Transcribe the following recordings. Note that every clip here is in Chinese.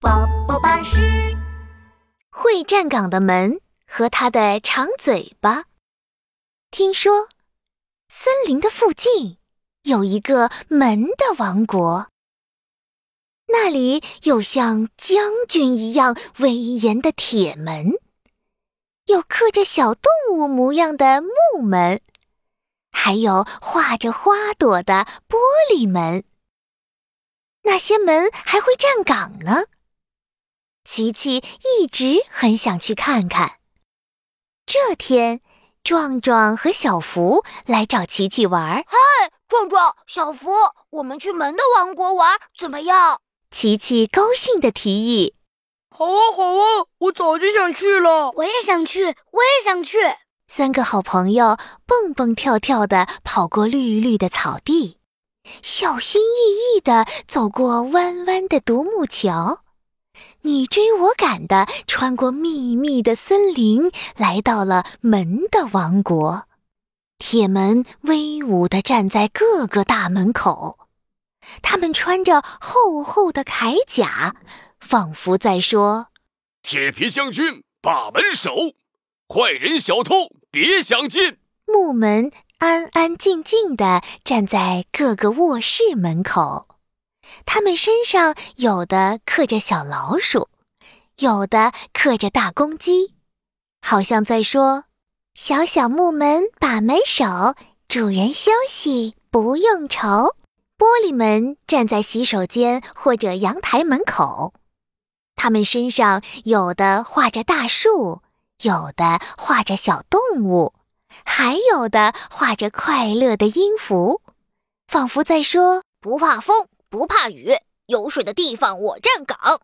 宝宝巴士会站岗的门和它的长嘴巴。听说，森林的附近有一个门的王国，那里有像将军一样威严的铁门，有刻着小动物模样的木门，还有画着花朵的玻璃门。那些门还会站岗呢。琪琪一直很想去看看。这天，壮壮和小福来找琪琪玩。嗨，壮壮、小福，我们去门的王国玩怎么样？琪琪高兴地提议：“好啊，好啊，我早就想去了。我也想去，我也想去。”三个好朋友蹦蹦跳跳地跑过绿绿的草地，小心翼翼地走过弯弯的独木桥。你追我赶地，穿过密密的森林，来到了门的王国。铁门威武地站在各个大门口，他们穿着厚厚的铠甲，仿佛在说：“铁皮将军把门守，坏人小偷别想进。”木门安安静静地站在各个卧室门口。他们身上有的刻着小老鼠，有的刻着大公鸡，好像在说：“小小木门把门守，主人休息不用愁。”玻璃门站在洗手间或者阳台门口，他们身上有的画着大树，有的画着小动物，还有的画着快乐的音符，仿佛在说：“不怕风。”不怕雨，有水的地方我站岗。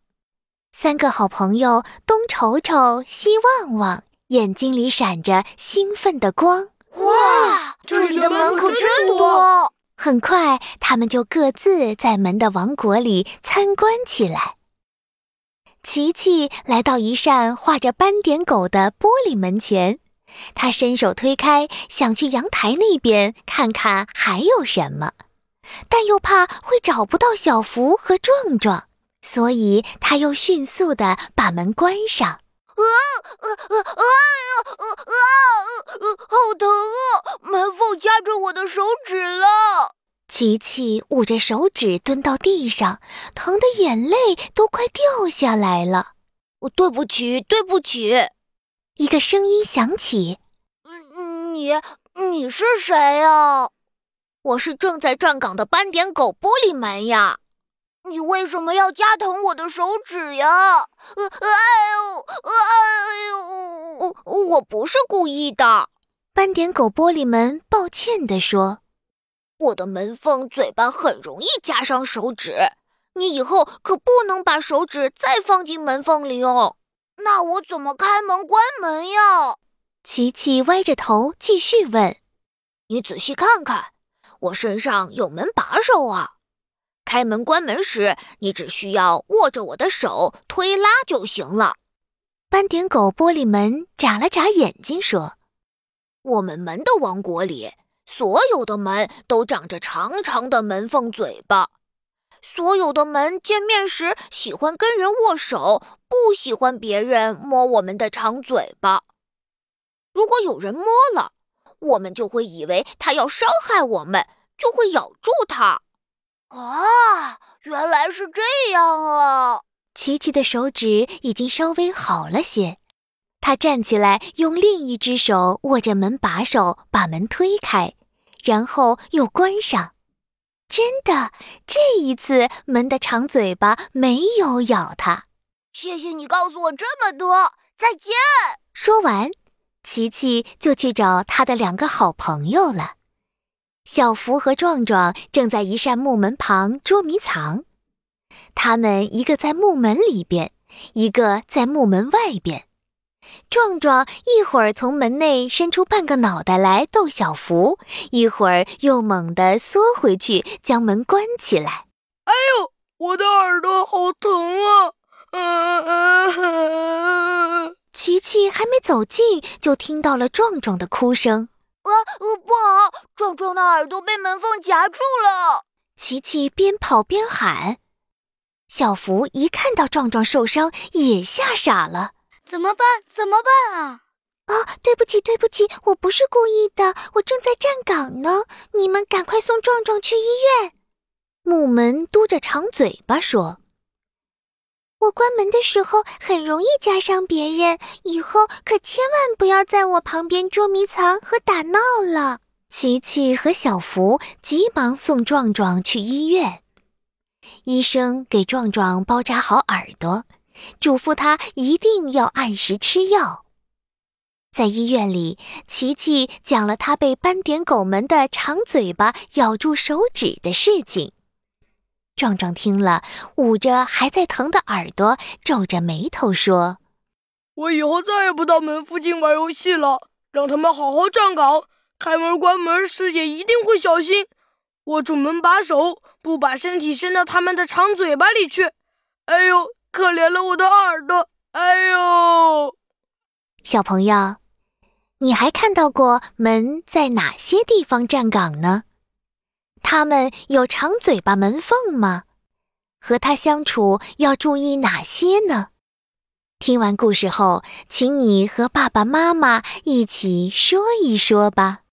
三个好朋友东瞅瞅，西望望，眼睛里闪着兴奋的光。哇，这里的门可真多！很快，他们就各自在门的王国里参观起来。琪琪来到一扇画着斑点狗的玻璃门前，他伸手推开，想去阳台那边看看还有什么。但又怕会找不到小福和壮壮，所以他又迅速地把门关上。啊啊啊啊啊啊！好疼啊！门缝夹着我的手指了。琪琪捂着手指蹲到地上，疼得眼泪都快掉下来了。我对不起，对不起。一个声音响起：“你，你是谁呀？”我是正在站岗的斑点狗玻璃门呀，你为什么要夹疼我的手指呀？呃哎呦，哎呦，我不是故意的。斑点狗玻璃门抱歉地说：“我的门缝嘴巴很容易夹伤手指，你以后可不能把手指再放进门缝里哦。那我怎么开门关门呀？”琪琪歪着头继续问：“你仔细看看。”我身上有门把手啊，开门关门时你只需要握着我的手推拉就行了。斑点狗玻璃门眨了眨眼睛说：“我们门的王国里，所有的门都长着长长的门缝嘴巴，所有的门见面时喜欢跟人握手，不喜欢别人摸我们的长嘴巴。如果有人摸了，我们就会以为他要伤害我们，就会咬住他。啊，原来是这样啊！琪琪的手指已经稍微好了些，他站起来，用另一只手握着门把手，把门推开，然后又关上。真的，这一次门的长嘴巴没有咬他。谢谢你告诉我这么多，再见。说完。琪琪就去找他的两个好朋友了。小福和壮壮正在一扇木门旁捉迷藏，他们一个在木门里边，一个在木门外边。壮壮一会儿从门内伸出半个脑袋来逗小福，一会儿又猛地缩回去将门关起来。哎呦，我的耳朵好疼啊！啊啊！琪琪还没走近，就听到了壮壮的哭声。啊，不好！壮壮的耳朵被门缝夹住了。琪琪边跑边喊：“小福一看到壮壮受伤，也吓傻了。怎么办？怎么办啊？啊，对不起，对不起，我不是故意的，我正在站岗呢。你们赶快送壮壮去医院。木门嘟着长嘴巴说：“我关门的时候很容易夹伤别人，以后可千万不要在我旁边捉迷藏和打闹了。”琪琪和小福急忙送壮壮去医院。医生给壮壮包扎好耳朵，嘱咐他一定要按时吃药。在医院里，琪琪讲了他被斑点狗们的长嘴巴咬住手指的事情。壮壮听了，捂着还在疼的耳朵，皱着眉头说：“我以后再也不到门附近玩游戏了，让他们好好站岗，开门关门时也一定会小心，握住门把手，不把身体伸到他们的长嘴巴里去。哎呦，可怜了我的耳朵！哎呦，小朋友。”你还看到过门在哪些地方站岗呢？它们有长嘴巴门缝吗？和它相处要注意哪些呢？听完故事后，请你和爸爸妈妈一起说一说吧。